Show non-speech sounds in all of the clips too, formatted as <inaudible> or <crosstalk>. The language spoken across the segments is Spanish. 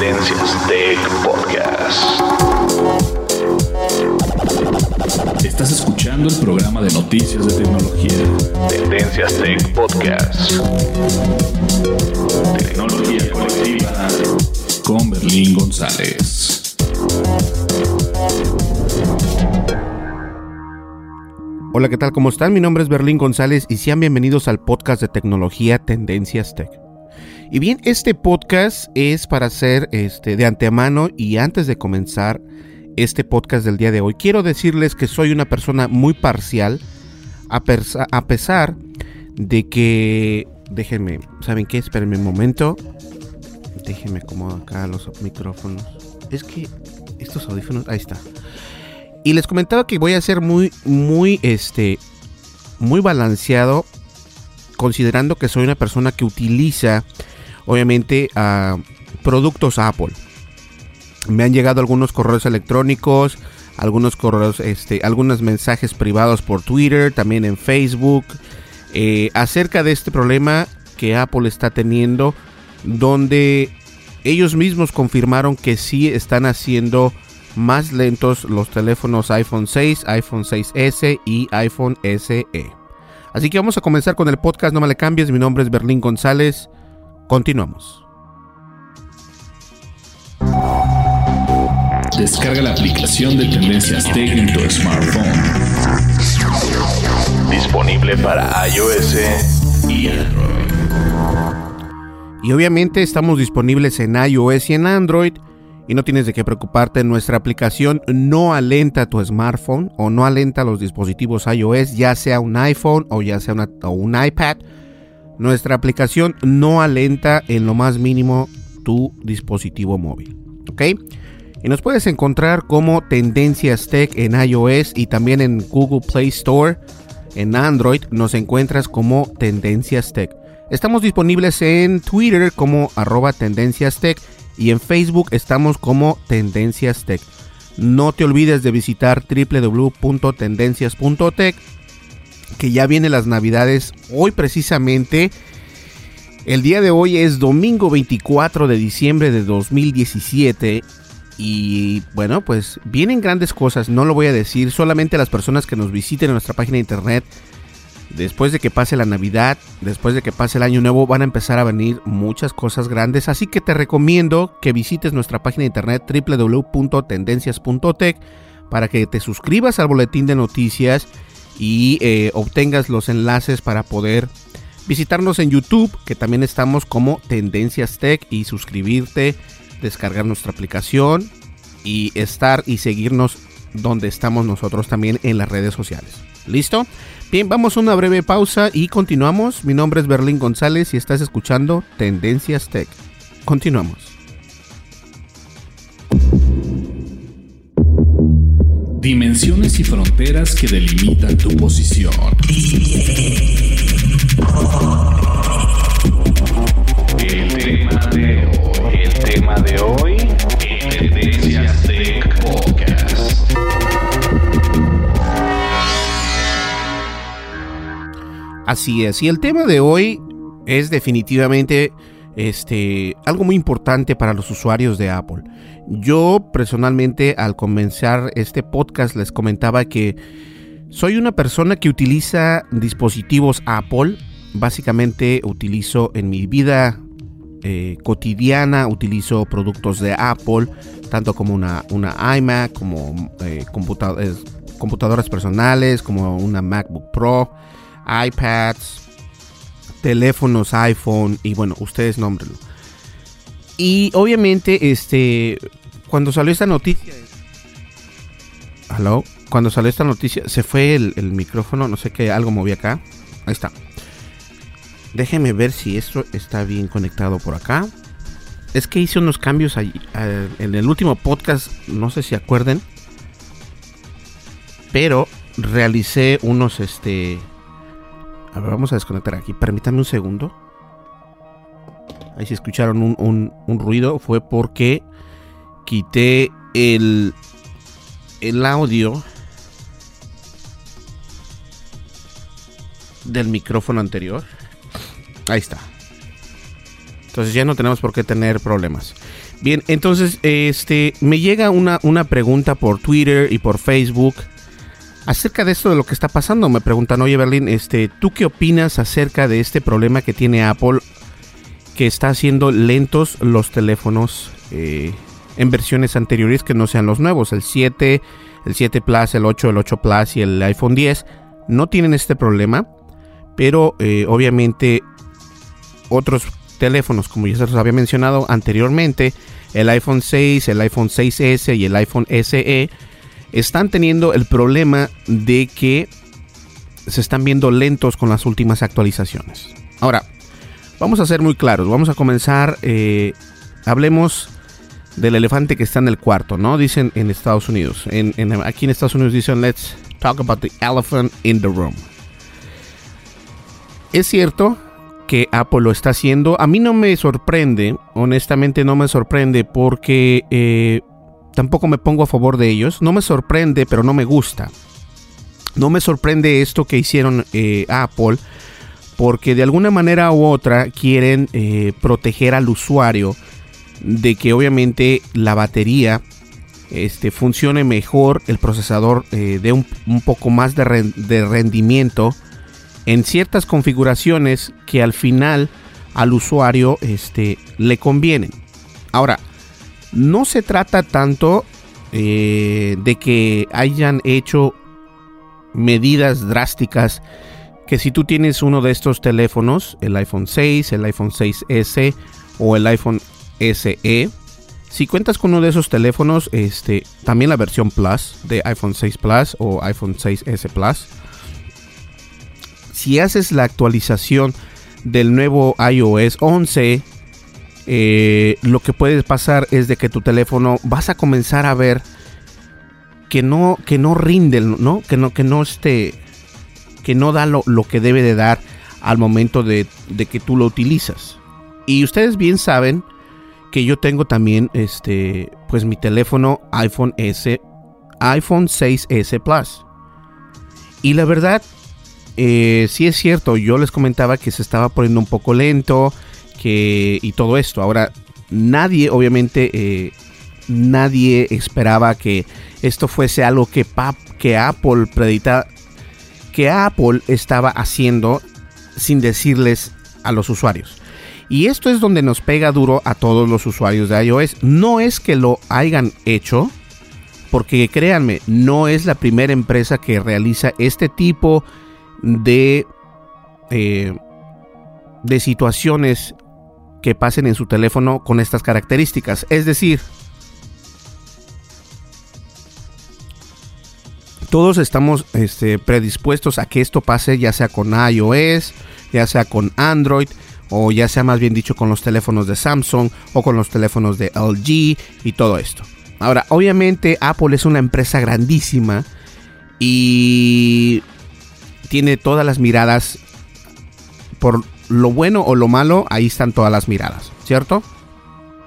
Tendencias Tech Podcast. Estás escuchando el programa de noticias de tecnología. Tendencias Tech Podcast. Tecnología colectiva con Berlín González. Hola, ¿qué tal? ¿Cómo están? Mi nombre es Berlín González y sean bienvenidos al podcast de tecnología Tendencias Tech. Y bien, este podcast es para hacer este, de antemano y antes de comenzar este podcast del día de hoy, quiero decirles que soy una persona muy parcial, a, a pesar de que... Déjenme, ¿saben qué? Espérenme un momento. Déjenme acomodar acá los micrófonos. Es que estos audífonos... Ahí está. Y les comentaba que voy a ser muy, muy, este, muy balanceado, considerando que soy una persona que utiliza, obviamente, a productos Apple. Me han llegado algunos correos electrónicos, algunos correos, este, algunos mensajes privados por Twitter, también en Facebook, eh, acerca de este problema que Apple está teniendo, donde ellos mismos confirmaron que sí están haciendo más lentos los teléfonos iPhone 6, iPhone 6S y iPhone SE. Así que vamos a comenzar con el podcast, no me le cambies, mi nombre es Berlín González, continuamos. Descarga la aplicación de Tendencias Tech en tu smartphone. Disponible para iOS y Android. Y obviamente estamos disponibles en iOS y en Android. Y no tienes de qué preocuparte, nuestra aplicación no alenta tu smartphone o no alenta los dispositivos iOS, ya sea un iPhone o ya sea una, o un iPad. Nuestra aplicación no alenta en lo más mínimo tu dispositivo móvil. ¿Ok? Y nos puedes encontrar como Tendencias Tech en iOS y también en Google Play Store. En Android nos encuentras como Tendencias Tech. Estamos disponibles en Twitter como arroba Tendencias Tech y en Facebook estamos como Tendencias Tech. No te olvides de visitar www.tendencias.tech que ya vienen las navidades hoy precisamente. El día de hoy es domingo 24 de diciembre de 2017 y bueno, pues vienen grandes cosas, no lo voy a decir, solamente las personas que nos visiten en nuestra página de internet, después de que pase la Navidad, después de que pase el Año Nuevo, van a empezar a venir muchas cosas grandes, así que te recomiendo que visites nuestra página de internet www.tendencias.tech para que te suscribas al boletín de noticias y eh, obtengas los enlaces para poder visitarnos en YouTube, que también estamos como Tendencias Tech y suscribirte descargar nuestra aplicación y estar y seguirnos donde estamos nosotros también en las redes sociales. ¿Listo? Bien, vamos a una breve pausa y continuamos. Mi nombre es Berlín González y estás escuchando Tendencias Tech. Continuamos. Dimensiones y fronteras que delimitan tu posición. El tema de hoy, el tema de hoy, Tendencias Tech Podcast. Así es, y el tema de hoy es definitivamente este, algo muy importante para los usuarios de Apple. Yo personalmente al comenzar este podcast les comentaba que soy una persona que utiliza dispositivos Apple. Básicamente utilizo en mi vida eh, cotidiana, utilizo productos de Apple, tanto como una, una iMac, como eh, computadoras personales, como una MacBook Pro iPads, teléfonos iPhone y bueno, ustedes nómbrenlo. Y obviamente, este, cuando salió esta noticia, hello, cuando salió esta noticia, se fue el, micrófono, no sé qué, algo moví acá. Ahí está. Déjenme ver si esto está bien conectado por acá. Es que hice unos cambios allí, en el último podcast, no sé si acuerden, pero realicé unos, este, a ver, vamos a desconectar aquí. Permítame un segundo. Ahí si escucharon un, ruido fue porque quité el, el audio del micrófono anterior. Ahí está. Entonces ya no tenemos por qué tener problemas. Bien, entonces este me llega una, una pregunta por Twitter y por Facebook Acerca de esto de lo que está pasando, me preguntan, oye Berlín, este, ¿tú qué opinas acerca de este problema que tiene Apple que está haciendo lentos los teléfonos eh, en versiones anteriores que no sean los nuevos? El 7, el 7 Plus, el 8, el 8 Plus y el iPhone 10 no tienen este problema, pero eh, obviamente otros teléfonos, como ya se los había mencionado anteriormente, el iPhone 6, el iPhone 6S y el iPhone SE, están teniendo el problema de que se están viendo lentos con las últimas actualizaciones. Ahora, vamos a ser muy claros, vamos a comenzar, eh, hablemos del elefante que está en el cuarto, ¿no? Dicen en Estados Unidos. Aquí en Estados Unidos dicen, let's talk about the elephant in the room. Es cierto que Apple lo está haciendo. A mí no me sorprende, honestamente no me sorprende porque eh, tampoco me pongo a favor de ellos. No me sorprende, pero no me gusta. No me sorprende esto que hicieron eh, Apple, porque de alguna manera u otra quieren eh, proteger al usuario de que obviamente la batería este, funcione mejor, el procesador eh, dé un, poco más de, rendimiento en ciertas configuraciones que al final al usuario este, le convienen. Ahora, no se trata tanto eh, de que hayan hecho medidas drásticas que si tú tienes uno de estos teléfonos, el iPhone 6, el iPhone 6S o el iPhone SE, si cuentas con uno de esos teléfonos, este, también la versión Plus de iPhone 6 Plus o iPhone 6S Plus, si haces la actualización del nuevo iOS 11 eh, lo que puede pasar es de que tu teléfono vas a comenzar a ver que no, que no rinde, ¿no? Que no, que no esté, que no da lo, que debe de dar al momento de, que tú lo utilizas. Y ustedes bien saben que yo tengo también este, pues mi teléfono iPhone S, iPhone 6S Plus. Y la verdad, eh, sí es cierto, yo les comentaba que se estaba poniendo un poco lento y todo esto. Ahora, nadie, obviamente, eh, nadie esperaba que esto fuese algo que, que Apple predita, que Apple estaba haciendo sin decirles a los usuarios. Y esto es donde nos pega duro a todos los usuarios de iOS. No es que lo hayan hecho, porque créanme, no es la primera empresa que realiza este tipo de, eh, de situaciones que pasen en su teléfono con estas características. Es decir, todos estamos este, predispuestos a que esto pase, ya sea con iOS, ya sea con Android, o ya sea más bien dicho con los teléfonos de Samsung o con los teléfonos de LG y todo esto. Ahora, obviamente Apple es una empresa grandísima y tiene todas las miradas por lo bueno o lo malo, ahí están todas las miradas, ¿cierto?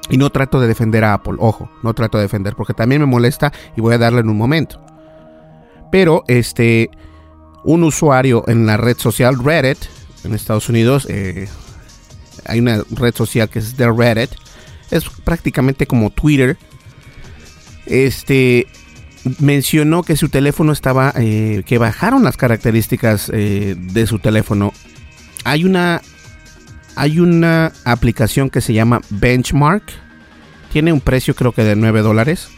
Y no trato de defender a Apple, ojo, no trato de defender porque también me molesta y voy a darle en un momento. Pero este un usuario en la red social Reddit en Estados Unidos eh, hay una red social que es de Reddit. Es prácticamente como Twitter. Este mencionó que su teléfono estaba. Eh, que bajaron las características eh, de su teléfono. Hay una. Hay una aplicación que se llama Benchmark. Tiene un precio creo que de 9 dólares.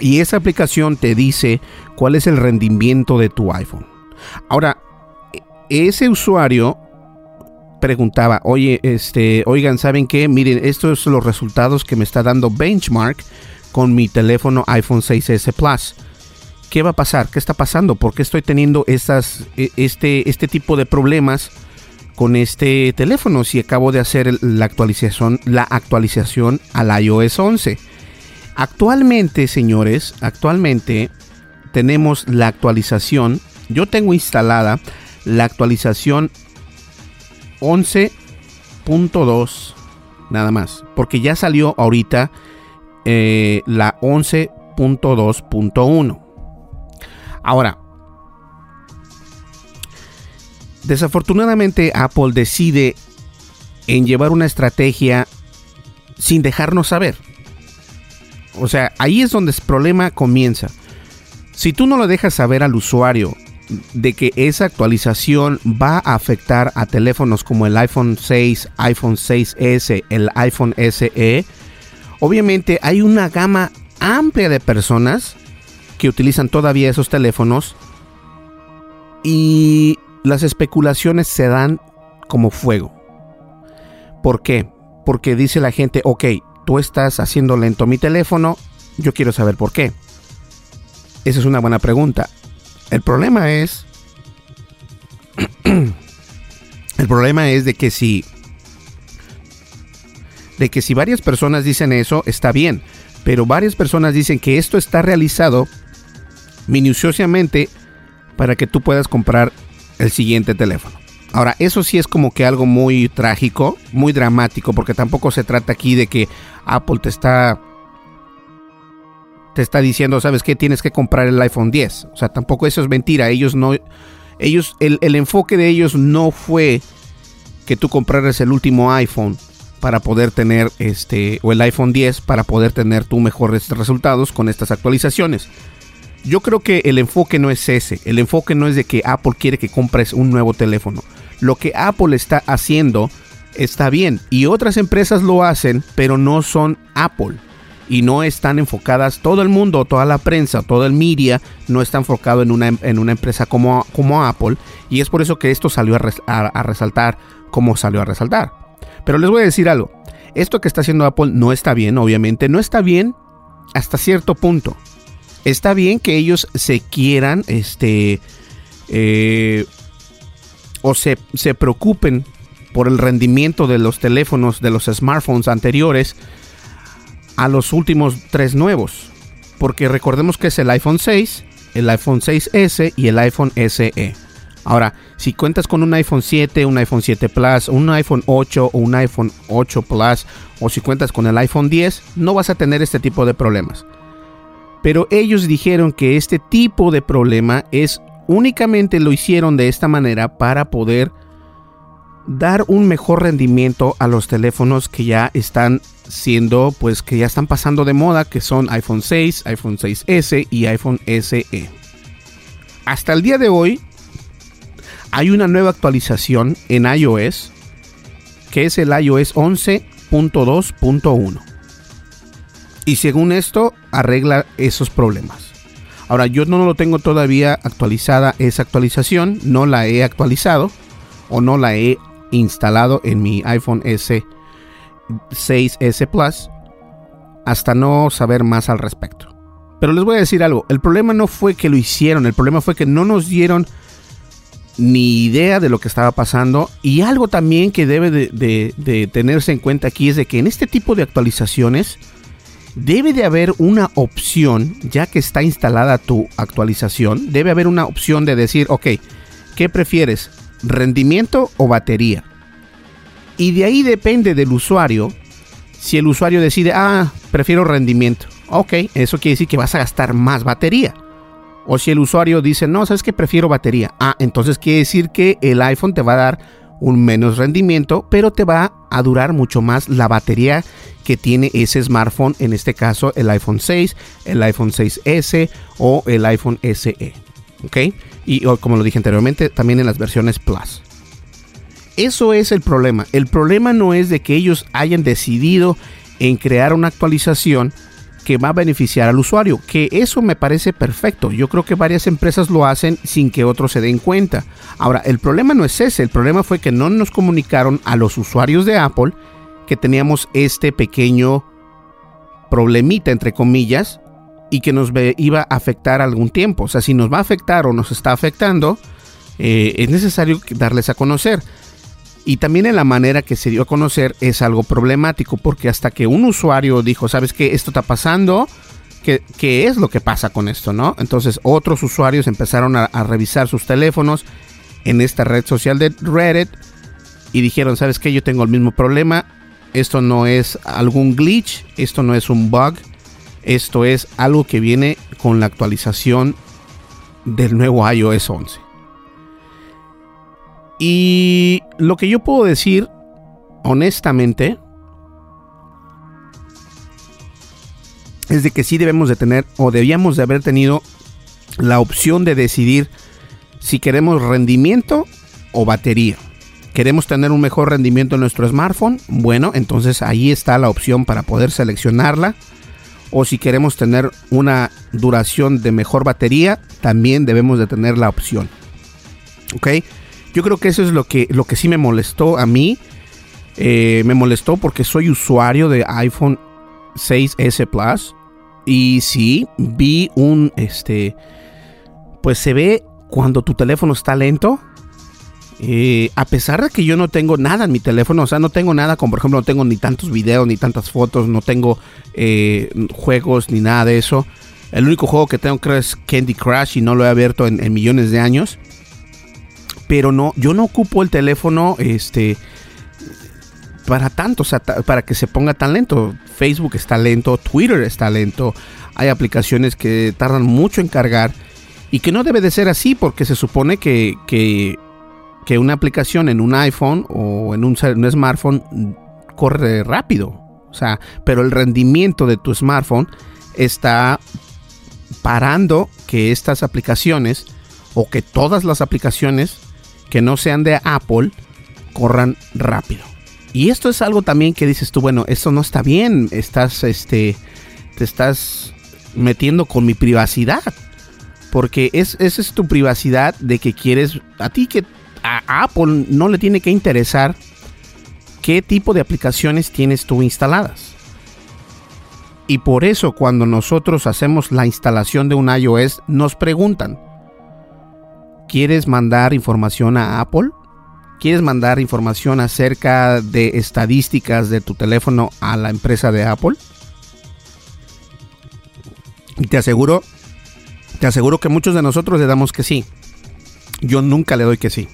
Y esa aplicación te dice cuál es el rendimiento de tu iPhone. Ahora, ese usuario preguntaba, oye, este, oigan, ¿saben qué? Miren, estos son los resultados que me está dando Benchmark con mi teléfono iPhone 6S Plus. ¿Qué va a pasar? ¿Qué está pasando? ¿Por qué estoy teniendo estas, e, este, este tipo de problemas con este teléfono si acabo de hacer la actualización, la actualización al iOS 11? Actualmente, señores, actualmente tenemos la actualización. Yo tengo instalada la actualización 11.2 nada más, porque ya salió ahorita eh, la 11.2.1. Ahora, desafortunadamente Apple decide en llevar una estrategia sin dejarnos saber. O sea, ahí es donde el problema comienza. Si tú no lo dejas saber al usuario de que esa actualización va a afectar a teléfonos como el iPhone 6, iPhone 6S, el iPhone SE, obviamente hay una gama amplia de personas que utilizan todavía esos teléfonos y las especulaciones se dan como fuego. ¿Por qué? Porque dice la gente, ok, tú estás haciendo lento mi teléfono, yo quiero saber por qué. Esa es una buena pregunta. El problema es. <clears throat> el problema es de que si. De que si varias personas dicen eso, está bien. Pero varias personas dicen que esto está realizado minuciosamente para que tú puedas comprar el siguiente teléfono. Ahora, eso sí es como que algo muy trágico, muy dramático, porque tampoco se trata aquí de que Apple te está te está diciendo, ¿sabes qué? Tienes que comprar el iPhone 10. O sea, tampoco eso es mentira. Ellos no, ellos, el, enfoque de ellos no fue que tú compraras el último iPhone para poder tener este, o el iPhone 10 para poder tener tus mejores resultados con estas actualizaciones. Yo creo que el enfoque no es ese. El enfoque no es de que Apple quiere que compres un nuevo teléfono. Lo que Apple está haciendo está bien. Y otras empresas lo hacen, pero no son Apple y no están enfocadas, todo el mundo, toda la prensa, todo el media no está enfocado en una, en una empresa como, como Apple y es por eso que esto salió a, resaltar como salió a resaltar. Pero les voy a decir algo, esto que está haciendo Apple no está bien, obviamente, no está bien hasta cierto punto. Está bien que ellos se quieran, este, eh, o se, se preocupen por el rendimiento de los teléfonos, de los smartphones anteriores, a los últimos tres nuevos. Porque recordemos que es el iPhone 6, el iPhone 6S y el iPhone SE. Ahora, si cuentas con un iPhone 7, un iPhone 7 Plus, un iPhone 8 o un iPhone 8 Plus, o si cuentas con el iPhone 10, no vas a tener este tipo de problemas. Pero ellos dijeron que este tipo de problema es únicamente lo hicieron de esta manera para poder dar un mejor rendimiento a los teléfonos que ya están siendo, pues que ya están pasando de moda, que son iPhone 6, iPhone 6S y iPhone SE. Hasta el día de hoy hay una nueva actualización en iOS, que es el iOS 11.2.1. Y según esto, arregla esos problemas. Ahora, yo no lo tengo todavía actualizada esa actualización, no la he actualizado o no la he instalado en mi iPhone S 6S Plus hasta no saber más al respecto. Pero les voy a decir algo, el problema no fue que lo hicieron, el problema fue que no nos dieron ni idea de lo que estaba pasando. Y algo también que debe de, tenerse en cuenta aquí es de que en este tipo de actualizaciones debe de haber una opción, ya que está instalada tu actualización, debe haber una opción de decir, ok, ¿qué prefieres? ¿Rendimiento o batería? Y de ahí depende del usuario. Si el usuario decide, ah, prefiero rendimiento. Ok, eso quiere decir que vas a gastar más batería. O si el usuario dice, no, sabes que prefiero batería. Ah, entonces quiere decir que el iPhone te va a dar un menos rendimiento, pero te va a durar mucho más la batería que tiene ese smartphone, en este caso el iPhone 6, el iPhone 6S o el iPhone SE. ¿Ok? Y como lo dije anteriormente, también en las versiones Plus. Eso es el problema. El problema no es de que ellos hayan decidido en crear una actualización que va a beneficiar al usuario, que eso me parece perfecto. Yo creo que varias empresas lo hacen sin que otros se den cuenta. Ahora, el problema no es ese, el problema fue que no nos comunicaron a los usuarios de Apple que teníamos este pequeño problemita, entre comillas, y que nos iba a afectar algún tiempo. O sea, si nos va a afectar o nos está afectando, eh, es necesario darles a conocer. Y también en la manera que se dio a conocer es algo problemático porque hasta que un usuario dijo, ¿sabes qué? Esto está pasando. ¿Qué, qué es lo que pasa con esto? ¿no? Entonces otros usuarios empezaron a, revisar sus teléfonos en esta red social de Reddit y dijeron, ¿sabes qué? Yo tengo el mismo problema. Esto no es algún glitch, esto no es un bug, esto es algo que viene con la actualización del nuevo iOS 11. Y lo que yo puedo decir, honestamente, es de que sí debemos de tener o debíamos de haber tenido la opción de decidir si queremos rendimiento o batería. ¿Queremos tener un mejor rendimiento en nuestro smartphone? Bueno, entonces ahí está la opción para poder seleccionarla. O si queremos tener una duración de mejor batería, también debemos de tener la opción. ¿Ok? Yo creo que eso es lo que, lo que sí me molestó a mí. Eh, me molestó porque soy usuario de iPhone 6S Plus. Y sí, vi un, este, pues se ve cuando tu teléfono está lento. Eh, a pesar de que yo no tengo nada en mi teléfono, o sea, no tengo nada, como por ejemplo, no tengo ni tantos videos, ni tantas fotos, no tengo eh, juegos, ni nada de eso. El único juego que tengo creo es Candy Crush y no lo he abierto en millones de años pero no, yo no ocupo el teléfono, este, para tanto, o sea, para que se ponga tan lento. Facebook está lento, Twitter está lento, hay aplicaciones que tardan mucho en cargar y que no debe de ser así porque se supone que, que, una aplicación en un iPhone o en un, un, smartphone corre rápido. O sea, pero el rendimiento de tu smartphone está parando que estas aplicaciones o que todas las aplicaciones que no sean de Apple corran rápido. Y esto es algo también que dices tú, bueno, esto no está bien, estás, este, te estás metiendo con mi privacidad. Porque es, esa es tu privacidad de que quieres, a ti que a Apple no le tiene que interesar qué tipo de aplicaciones tienes tú instaladas. Y por eso cuando nosotros hacemos la instalación de un iOS nos preguntan, ¿Quieres mandar información a Apple? ¿Quieres mandar información acerca de estadísticas de tu teléfono a la empresa de Apple? Y te aseguro, te aseguro que muchos de nosotros le damos que sí. Yo nunca le doy que sí.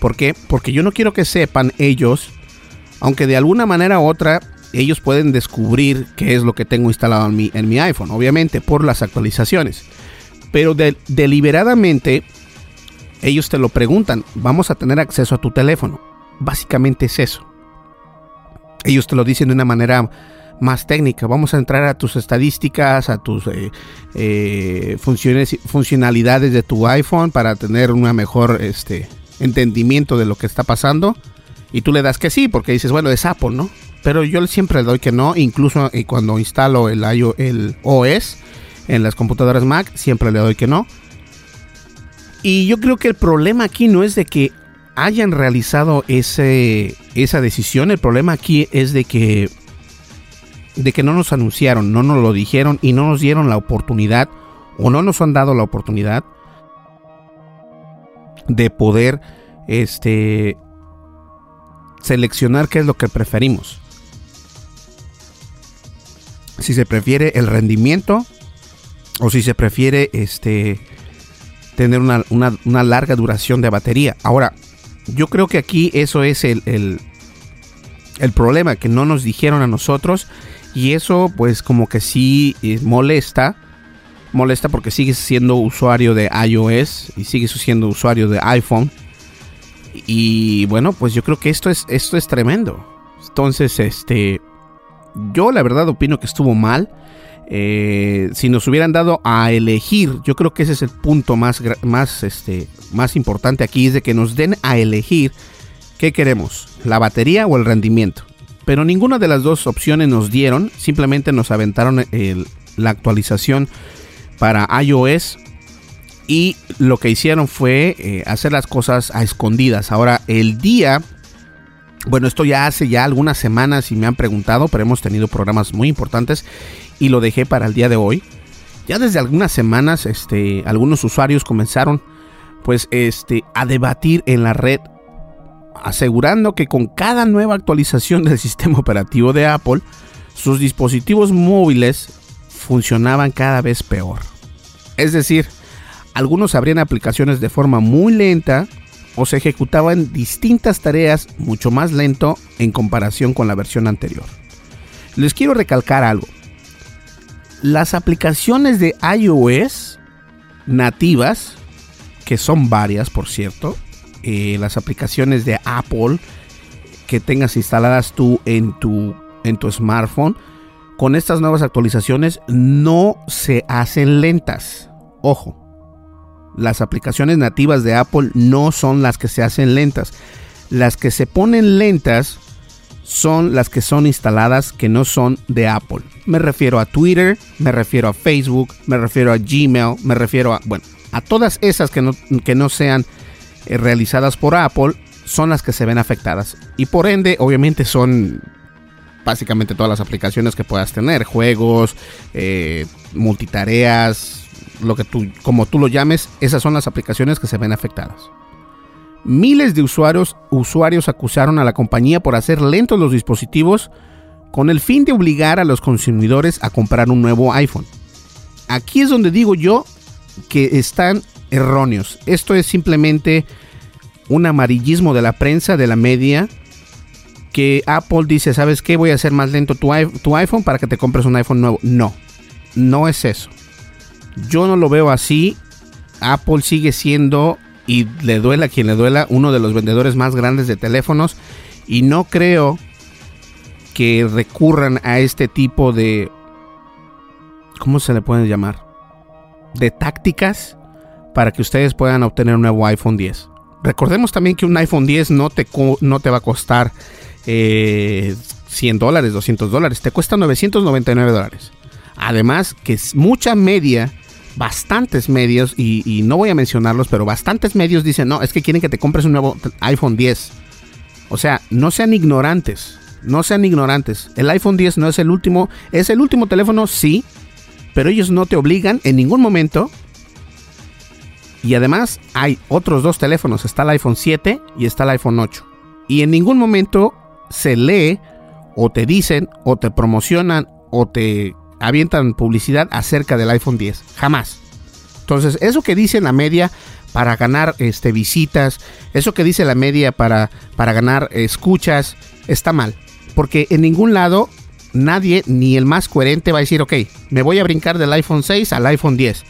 ¿Por qué? Porque yo no quiero que sepan ellos, aunque de alguna manera u otra ellos pueden descubrir qué es lo que tengo instalado en mi, en mi iPhone, obviamente por las actualizaciones. Pero deliberadamente ellos te lo preguntan, vamos a tener acceso a tu teléfono. Básicamente es eso. Ellos te lo dicen de una manera más técnica. Vamos a entrar a tus estadísticas, a tus eh, eh, funciones, funcionalidades de tu iPhone para tener un mejor este, entendimiento de lo que está pasando. Y tú le das que sí, porque dices, bueno, es Apple, ¿no? Pero yo siempre le doy que no, incluso eh, cuando instalo el, el OS en las computadoras Mac, siempre le doy que no. Y yo creo que el problema aquí no es de que hayan realizado ese, esa decisión, el problema aquí es de que de que no nos anunciaron, no nos lo dijeron y no nos dieron la oportunidad o no nos han dado la oportunidad de poder este seleccionar qué es lo que preferimos. Si se prefiere el rendimiento o si se prefiere este tener una, una larga duración de batería. Ahora, yo creo que aquí eso es el, el, el problema, que no nos dijeron a nosotros y eso pues como que sí eh, molesta. Molesta porque sigues siendo usuario de iOS y sigues siendo usuario de iPhone. Y bueno, pues yo creo que esto es, esto es tremendo. Entonces, este, yo la verdad opino que estuvo mal. Eh, si nos hubieran dado a elegir, yo creo que ese es el punto más, más, este, más importante aquí, es de que nos den a elegir qué queremos, la batería o el rendimiento. Pero ninguna de las dos opciones nos dieron, simplemente nos aventaron la actualización para iOS y lo que hicieron fue eh, hacer las cosas a escondidas. Ahora, el día, bueno, esto ya hace ya algunas semanas y me han preguntado, pero hemos tenido programas muy importantes y lo dejé para el día de hoy. Ya desde algunas semanas, este, algunos usuarios comenzaron, pues, este, a debatir en la red, asegurando que con cada nueva actualización <laughs> del sistema operativo de Apple, sus dispositivos móviles funcionaban cada vez peor. Es decir, algunos abrían aplicaciones de forma muy lenta o se ejecutaban distintas tareas mucho más lento en comparación con la versión anterior. Les quiero recalcar algo. Las aplicaciones de iOS nativas, que son varias por cierto, eh, las aplicaciones de Apple que tengas instaladas tú en tu, en tu smartphone, con estas nuevas actualizaciones no se hacen lentas. Ojo, las aplicaciones nativas de Apple no son las que se hacen lentas. Las que se ponen lentas son las que son instaladas que no son de Apple. Me refiero a Twitter, me refiero a Facebook, me refiero a Gmail, me refiero a, bueno, a todas esas que no, que no sean eh, realizadas por Apple son las que se ven afectadas. Y por ende, obviamente son básicamente todas las aplicaciones que puedas tener, juegos, eh, multitareas, lo que tú, como tú lo llames, esas son las aplicaciones que se ven afectadas. Miles de usuarios, usuarios acusaron a la compañía por hacer lentos los dispositivos con el fin de obligar a los consumidores a comprar un nuevo iPhone. Aquí es donde digo yo que están erróneos. Esto es simplemente un amarillismo de la prensa, de la media, que Apple dice, ¿sabes qué? Voy a hacer más lento tu, tu iPhone para que te compres un iPhone nuevo. No, no es eso. Yo no lo veo así. Apple sigue siendo, y le duela a quien le duela, uno de los vendedores más grandes de teléfonos. Y no creo que recurran a este tipo de... ¿Cómo se le puede llamar? De tácticas para que ustedes puedan obtener un nuevo iPhone 10. Recordemos también que un iPhone 10 no te, no te va a costar 100 eh, dólares, 200 dólares. Te cuesta 999 dólares. Además que mucha media bastantes medios, y, no voy a mencionarlos, pero bastantes medios dicen, no, es que quieren que te compres un nuevo iPhone 10. O sea, no sean ignorantes, no sean ignorantes. El iPhone 10 no es el último, es el último teléfono, sí, pero ellos no te obligan en ningún momento. Y además hay otros dos teléfonos, está el iPhone 7 y está el iPhone 8. Y en ningún momento se lee o te dicen o te promocionan o te avientan publicidad acerca del iPhone 10. Jamás. Entonces, eso que dice la media para ganar este, visitas, eso que dice la media para, para ganar escuchas, está mal. Porque en ningún lado nadie, ni el más coherente, va a decir, ok, me voy a brincar del iPhone 6 al iPhone 10.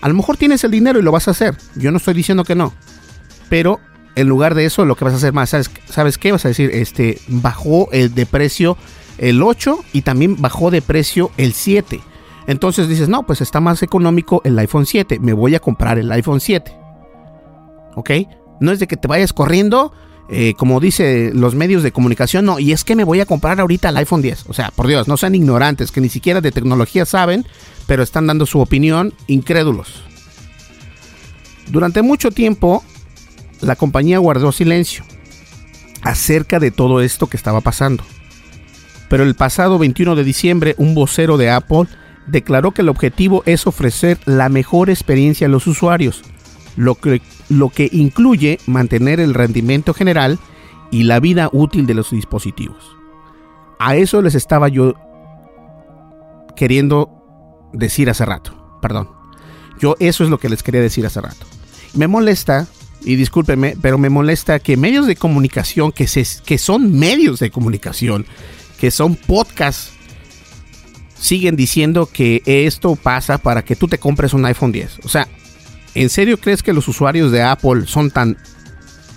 A lo mejor tienes el dinero y lo vas a hacer. Yo no estoy diciendo que no. Pero en lugar de eso, lo que vas a hacer más, ¿sabes, ¿sabes qué? Vas a decir, este, bajó el de precio el 8 y también bajó de precio el 7. Entonces dices, no, pues está más económico el iPhone 7, me voy a comprar el iPhone 7. ¿Ok? No es de que te vayas corriendo, eh, como dice los medios de comunicación, no, y es que me voy a comprar ahorita el iPhone 10. O sea, por Dios, no sean ignorantes, que ni siquiera de tecnología saben, pero están dando su opinión, incrédulos. Durante mucho tiempo, la compañía guardó silencio acerca de todo esto que estaba pasando. Pero el pasado 21 de diciembre un vocero de Apple declaró que el objetivo es ofrecer la mejor experiencia a los usuarios, lo que, lo que incluye mantener el rendimiento general y la vida útil de los dispositivos. A eso les estaba yo queriendo decir hace rato, perdón. Yo eso es lo que les quería decir hace rato. Me molesta, y discúlpenme, pero me molesta que medios de comunicación, que, se, que son medios de comunicación, que son podcasts, siguen diciendo que esto pasa para que tú te compres un iPhone 10. O sea, ¿en serio crees que los usuarios de Apple son tan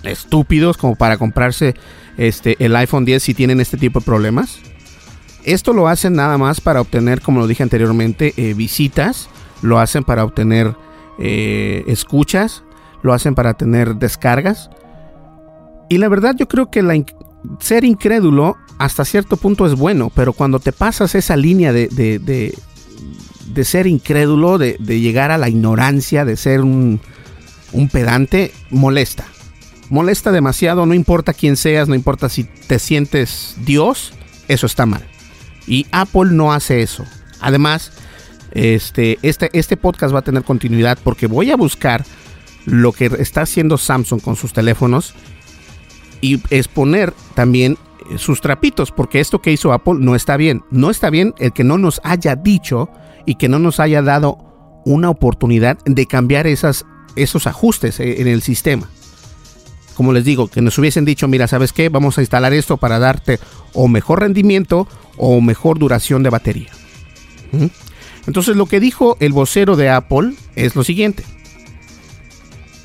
estúpidos como para comprarse este, el iPhone 10 si tienen este tipo de problemas? Esto lo hacen nada más para obtener, como lo dije anteriormente, eh, visitas, lo hacen para obtener eh, escuchas, lo hacen para tener descargas. Y la verdad yo creo que ser incrédulo hasta cierto punto es bueno, pero cuando te pasas esa línea de, de, ser incrédulo, de, llegar a la ignorancia, de ser un, un pedante, molesta. Molesta demasiado, no importa quién seas, no importa si te sientes Dios, eso está mal. Y Apple no hace eso. Además, este, este, este podcast va a tener continuidad porque voy a buscar lo que está haciendo Samsung con sus teléfonos y exponer también sus trapitos, porque esto que hizo Apple no está bien. No está bien el que no nos haya dicho y que no nos haya dado una oportunidad de cambiar esas, esos ajustes eh, en el sistema. Como les digo, que nos hubiesen dicho, mira, ¿sabes qué? Vamos a instalar esto para darte o mejor rendimiento o mejor duración de batería. Entonces lo que dijo el vocero de Apple es lo siguiente.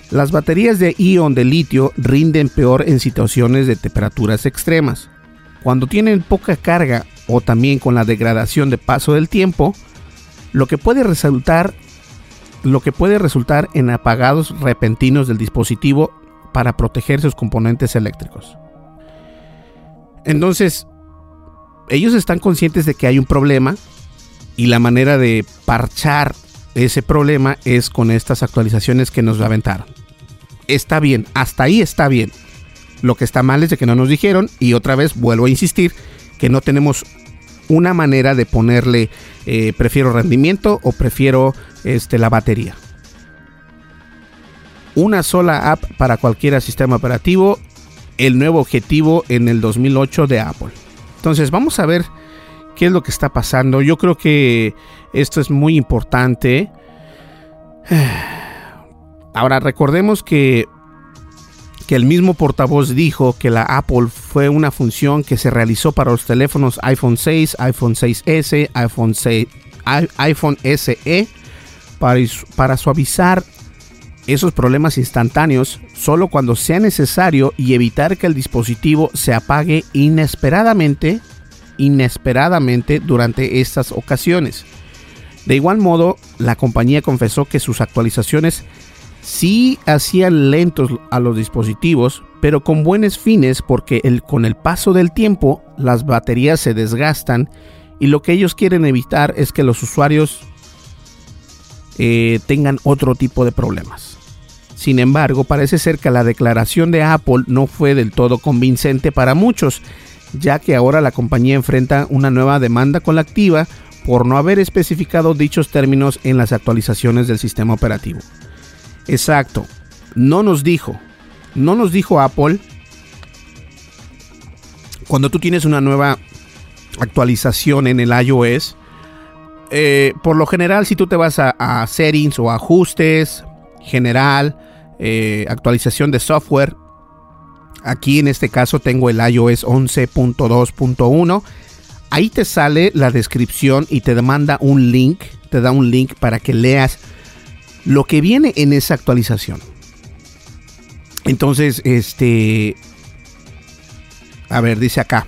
Las baterías de ion de litio rinden peor en situaciones de temperaturas extremas. Cuando tienen poca carga o también con la degradación de paso del tiempo, lo que puede resultar lo que puede resultar en apagados repentinos del dispositivo para proteger sus componentes eléctricos. Entonces, ellos están conscientes de que hay un problema y la manera de parchar ese problema es con estas actualizaciones que nos aventaron está bien, hasta ahí está bien. Lo que está mal es de que no nos dijeron y otra vez vuelvo a insistir que no tenemos una manera de ponerle eh, prefiero rendimiento o prefiero este, la batería. Una sola app para cualquier sistema operativo, el nuevo objetivo en el 2008 de Apple. Entonces vamos a ver qué es lo que está pasando. Yo creo que esto es muy importante. <sighs> Ahora recordemos que, que el mismo portavoz dijo que la Apple fue una función que se realizó para los teléfonos iPhone 6, iPhone 6S, iPhone, 6, iPhone SE para, suavizar esos problemas instantáneos solo cuando sea necesario y evitar que el dispositivo se apague inesperadamente, inesperadamente durante estas ocasiones. De igual modo, la compañía confesó que sus actualizaciones sí hacían lentos a los dispositivos, pero con buenos fines porque con el paso del tiempo las baterías se desgastan y lo que ellos quieren evitar es que los usuarios eh, tengan otro tipo de problemas. Sin embargo, parece ser que la declaración de Apple no fue del todo convincente para muchos, ya que ahora la compañía enfrenta una nueva demanda colectiva por no haber especificado dichos términos en las actualizaciones del sistema operativo. Exacto. No nos dijo. No nos dijo Apple. Cuando tú tienes una nueva actualización en el iOS, eh, por lo general, si tú te vas a, settings o ajustes, general, eh, actualización de software, aquí en este caso tengo el iOS 11.2.1. Ahí te sale la descripción y te demanda un link, te da un link para que leas lo que viene en esa actualización. Entonces, este, a ver, dice acá,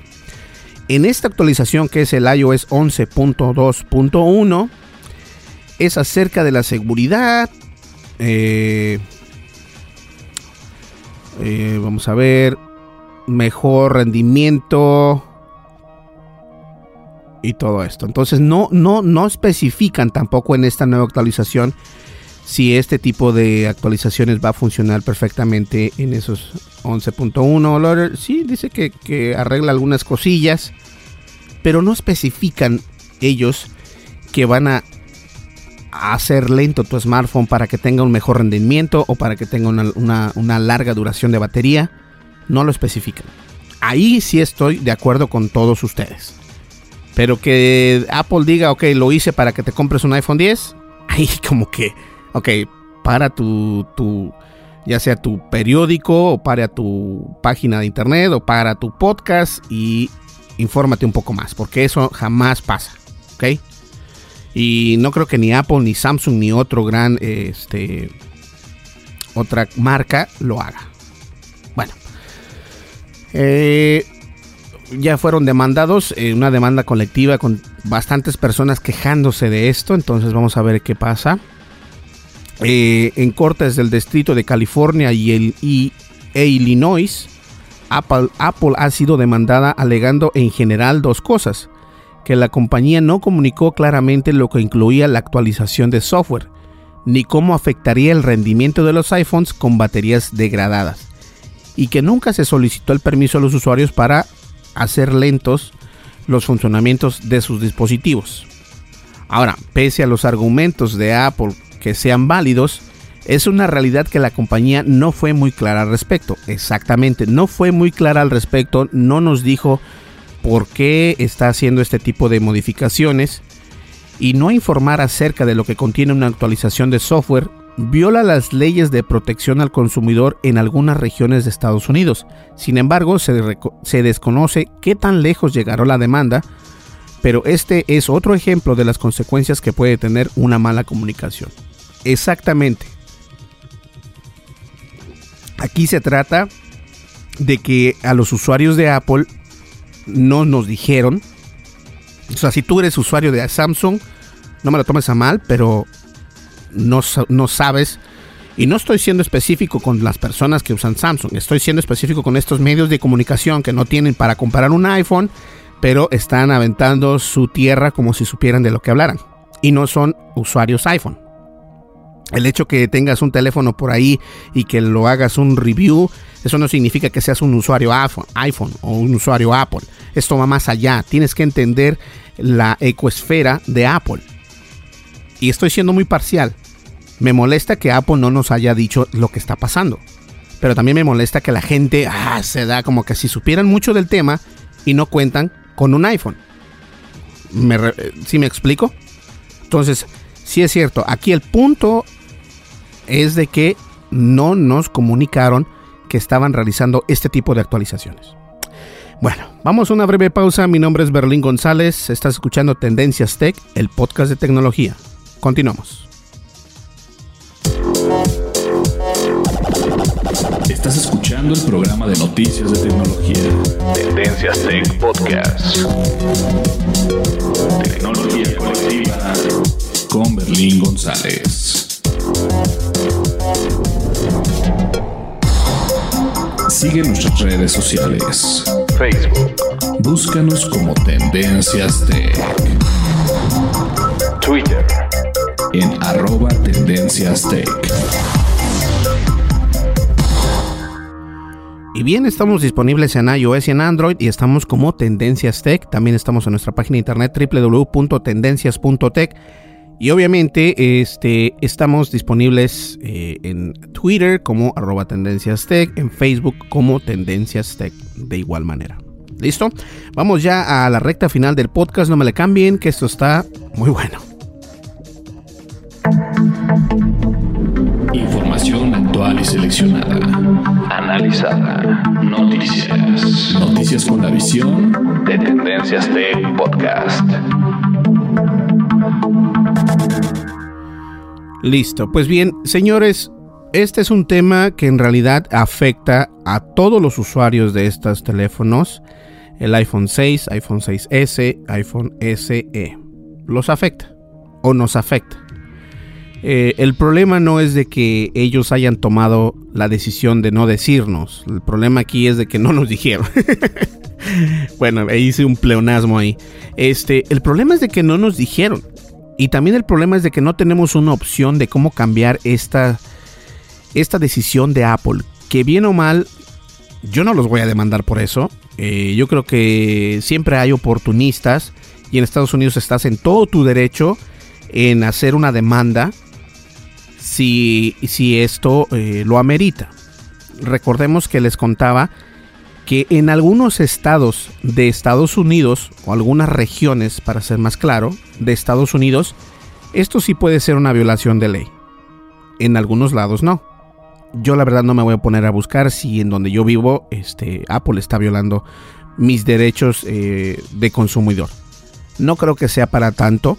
en esta actualización que es el iOS 11.2.1, es acerca de la seguridad. Eh, eh, vamos a ver, mejor rendimiento y todo esto. Entonces no, no, no especifican tampoco en esta nueva actualización si este tipo de actualizaciones va a funcionar perfectamente en esos 11.1. Sí, dice que, arregla algunas cosillas, pero no especifican ellos que van a hacer lento tu smartphone para que tenga un mejor rendimiento o para que tenga una, larga duración de batería. No lo especifican. Ahí sí estoy de acuerdo con todos ustedes. Pero que Apple diga, ok, lo hice para que te compres un iPhone 10. Ahí <laughs> como que, ok, para tu, tu ya sea tu periódico o para tu página de internet o para tu podcast y infórmate un poco más, porque eso jamás pasa, ¿ok? Y no creo que ni Apple, ni Samsung, ni otro gran, este, otra marca lo haga. Bueno, eh, ya fueron demandados, eh, una demanda colectiva con bastantes personas quejándose de esto, entonces vamos a ver qué pasa. Eh, en cortes del distrito de California y, el, e Illinois, Apple, Apple ha sido demandada alegando en general dos cosas, que la compañía no comunicó claramente lo que incluía la actualización de software, ni cómo afectaría el rendimiento de los iPhones con baterías degradadas, y que nunca se solicitó el permiso a los usuarios para hacer lentos los funcionamientos de sus dispositivos. Ahora, pese a los argumentos de Apple que sean válidos, es una realidad que la compañía no fue muy clara al respecto. Exactamente, no fue muy clara al respecto, no nos dijo por qué está haciendo este tipo de modificaciones y no informar acerca de lo que contiene una actualización de software viola las leyes de protección al consumidor en algunas regiones de Estados Unidos. Sin embargo, se, desconoce qué tan lejos llegará la demanda, pero este es otro ejemplo de las consecuencias que puede tener una mala comunicación. Exactamente. Aquí se trata de que a los usuarios de Apple no nos dijeron. O sea, si tú eres usuario de Samsung, no me lo tomes a mal, pero no, no sabes. Y no estoy siendo específico con las personas que usan Samsung, estoy siendo específico con estos medios de comunicación que no tienen para comprar un iPhone, pero están aventando su tierra como si supieran de lo que hablaran. Y no son usuarios iPhone. El hecho que tengas un teléfono por ahí y que lo hagas un review, eso no significa que seas un usuario iPhone, o un usuario Apple. Esto va más allá. Tienes que entender la ecosfera de Apple. Y estoy siendo muy parcial. Me molesta que Apple no nos haya dicho lo que está pasando. Pero también me molesta que la gente ah, se da como que si supieran mucho del tema y no cuentan con un iPhone. ¿Me ¿Sí me explico? Entonces, sí es cierto, aquí el punto es de que no nos comunicaron que estaban realizando este tipo de actualizaciones. Bueno, vamos a una breve pausa. Mi nombre es Berlín González. Estás escuchando Tendencias Tech, el podcast de tecnología. Continuamos. Estás escuchando el programa de noticias de tecnología. Tendencias Tech Podcast. Tecnología colectiva con Berlín González. Sigue nuestras redes sociales. Facebook. Búscanos como Tendencias Tech. Twitter. En arroba Tendencias Tech. Y bien, estamos disponibles en iOS y en Android y estamos como Tendencias Tech. También estamos en nuestra página de internet www.tendencias.tech y obviamente este, estamos disponibles eh, en Twitter como arroba tendencias tech, en Facebook como tendencias tech de igual manera. ¿Listo? Vamos ya a la recta final del podcast, no me le cambien, que esto está muy bueno. Información actual y seleccionada. Analizada. Noticias. Noticias con la visión de Tendencias Tech Podcast. Listo, pues bien, señores, este es un tema que en realidad afecta a todos los usuarios de estos teléfonos, el iPhone 6, iPhone 6S, iPhone SE. Los afecta o nos afecta. Eh, el problema no es de que ellos hayan tomado la decisión de no decirnos. El problema aquí es de que no nos dijeron. <laughs> bueno, hice un pleonasmo ahí. Este, el problema es de que no nos dijeron. Y también el problema es de que no tenemos una opción de cómo cambiar esta, esta decisión de Apple. Que bien o mal, Yo no los voy a demandar por eso. Eh, yo creo que siempre hay oportunistas y en Estados Unidos estás en todo tu derecho en hacer una demanda si, si esto eh, lo amerita. Recordemos que les contaba que en algunos estados de Estados Unidos, o algunas regiones, para ser más claro, de Estados Unidos, esto sí puede ser una violación de ley. En algunos lados no. Yo la verdad no me voy a poner a buscar si en donde yo vivo este, Apple está violando mis derechos eh, de consumidor. No creo que sea para tanto.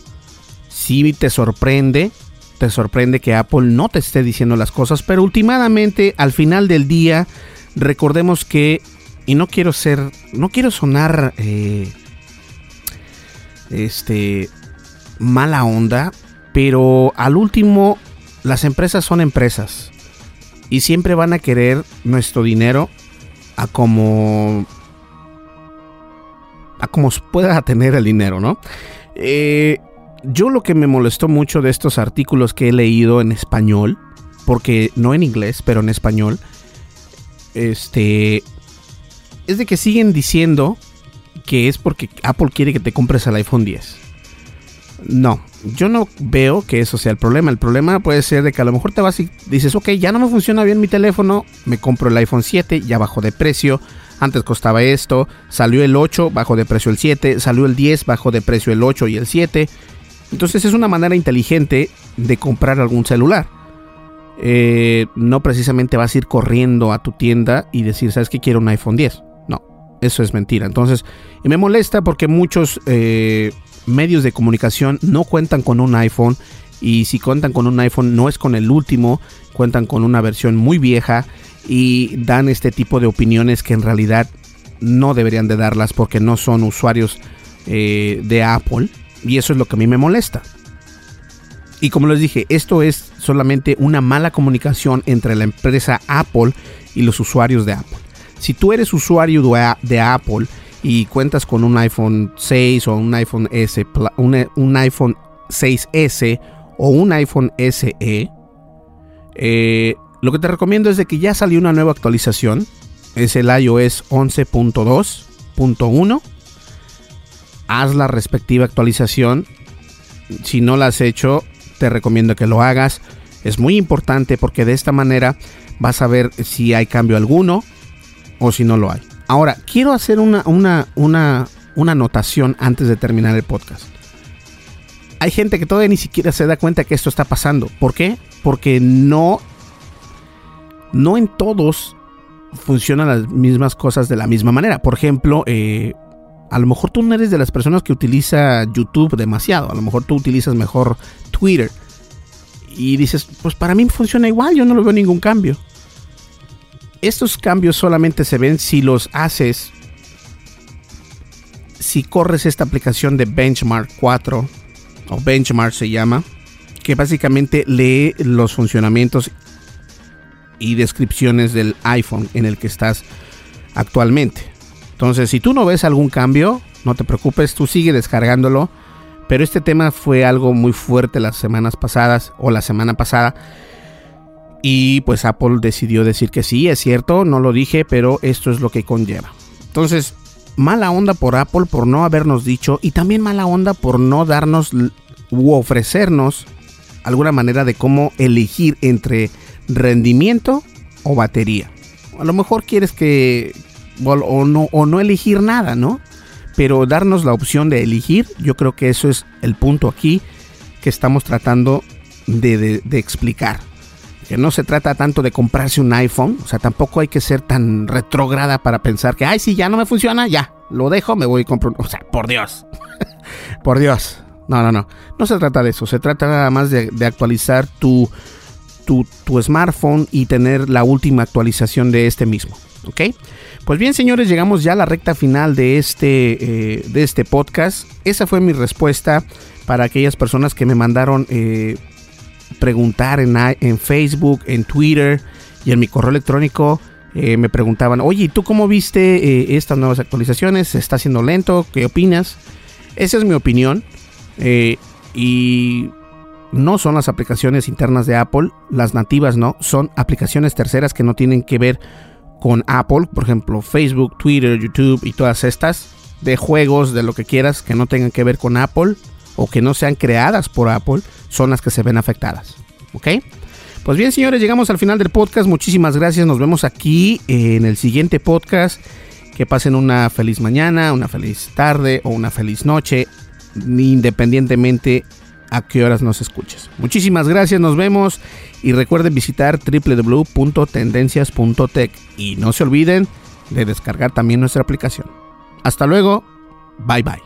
Si te sorprende, te sorprende que Apple no te esté diciendo las cosas, pero últimamente al final del día recordemos que y no quiero ser, no quiero sonar, eh, este, mala onda, pero al último las empresas son empresas y siempre van a querer nuestro dinero a como a como pueda tener el dinero, ¿no? Eh, yo lo que me molestó mucho de estos artículos que he leído en español, porque no en inglés, pero en español, este, es de que siguen diciendo que es porque Apple quiere que te compres el iPhone 10. No, yo no veo que eso sea el problema. El problema puede ser de que a lo mejor te vas y dices, ok, ya no me funciona bien mi teléfono, me compro el iPhone 7, ya bajó de precio. Antes costaba esto, salió el 8, bajó de precio el 7, salió el 10, bajó de precio el 8 y el 7. Entonces es una manera inteligente de comprar algún celular. Eh, no precisamente vas a ir corriendo a tu tienda y decir, ¿sabes que quiero un iPhone 10? Eso es mentira. Entonces, y me molesta porque muchos eh, medios de comunicación no cuentan con un iPhone y si cuentan con un iPhone no es con el último, cuentan con una versión muy vieja y dan este tipo de opiniones que en realidad no deberían de darlas porque no son usuarios eh, de Apple y eso es lo que a mí me molesta. Y como les dije, esto es solamente una mala comunicación entre la empresa Apple y los usuarios de Apple. Si tú eres usuario de Apple y cuentas con un iPhone 6 o un iPhone S, un, iPhone 6S o un iPhone SE, lo que te recomiendo es de que ya salió una nueva actualización. Es el iOS 11.2.1. Haz la respectiva actualización. Si no la has hecho, te recomiendo que lo hagas. Es muy importante porque de esta manera vas a ver si hay cambio alguno o si no lo hay. Ahora, quiero hacer una, una, una, una anotación antes de terminar el podcast. Hay gente que todavía ni siquiera se da cuenta que esto está pasando. ¿Por qué? Porque no, no en todos funcionan las mismas cosas de la misma manera. Por ejemplo, eh, a lo mejor tú no eres de las personas que utiliza YouTube demasiado. A lo mejor tú utilizas mejor Twitter. Y dices, pues para mí funciona igual, yo no lo veo ningún cambio. Estos cambios solamente se ven si los haces, si corres esta aplicación de Benchmark 4, o Benchmark se llama, que básicamente lee los funcionamientos y descripciones del iPhone en el que estás actualmente. Entonces, si tú no ves algún cambio, no te preocupes, tú sigue descargándolo. Pero este tema fue algo muy fuerte las semanas pasadas o la semana pasada. Y pues Apple decidió decir que sí, es cierto, no lo dije, pero esto es lo que conlleva. Entonces, mala onda por Apple por no habernos dicho y también mala onda por no darnos u ofrecernos alguna manera de cómo elegir entre rendimiento o batería. A lo mejor quieres que, o no, o no elegir nada, ¿no? Pero darnos la opción de elegir, yo creo que eso es el punto aquí que estamos tratando de, explicar. Que no se trata tanto de comprarse un iPhone, o sea, tampoco hay que ser tan retrógrada para pensar que, ay, si ya no me funciona, ya, lo dejo, me voy y compro O sea, por Dios, <laughs> por Dios. No, no, no. No se trata de eso. Se trata nada más de, actualizar tu, tu, tu, smartphone y tener la última actualización de este mismo. ¿Ok? Pues bien, señores, llegamos ya a la recta final de este, eh, de este podcast. Esa fue mi respuesta para aquellas personas que me mandaron eh, preguntar en, Facebook, en Twitter y en mi correo electrónico. Eh, me preguntaban, oye, ¿tú cómo viste estas nuevas actualizaciones? ¿Se está haciendo lento? ¿Qué opinas? Esa es mi opinión. y no son las aplicaciones internas de Apple, las nativas no, son aplicaciones terceras que no tienen que ver con Apple, por ejemplo, Facebook, Twitter, YouTube y todas estas, de juegos, de lo que quieras, que no tengan que ver con Apple o que no sean creadas por Apple, son las que se ven afectadas. ¿Ok? Pues bien, señores, llegamos al final del podcast. Muchísimas gracias. Nos vemos aquí en el siguiente podcast. Que pasen una feliz mañana, una feliz tarde o una feliz noche, independientemente a qué horas nos escuches. Muchísimas gracias, nos vemos y recuerden visitar www.tendencias.tech y no se olviden de descargar también nuestra aplicación. Hasta luego, bye bye.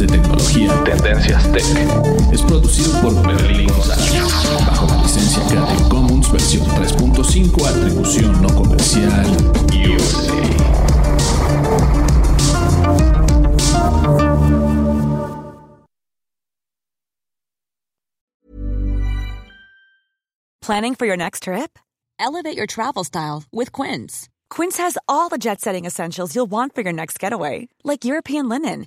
de tecnología Tendencias Tech es producido por Berlín González bajo la licencia Creative Commons versión 3.5 atribución no comercial USA. Planning for your next trip? Elevate your travel style with Quince. Quince has all the jet setting essentials you'll want for your next getaway, like European linen,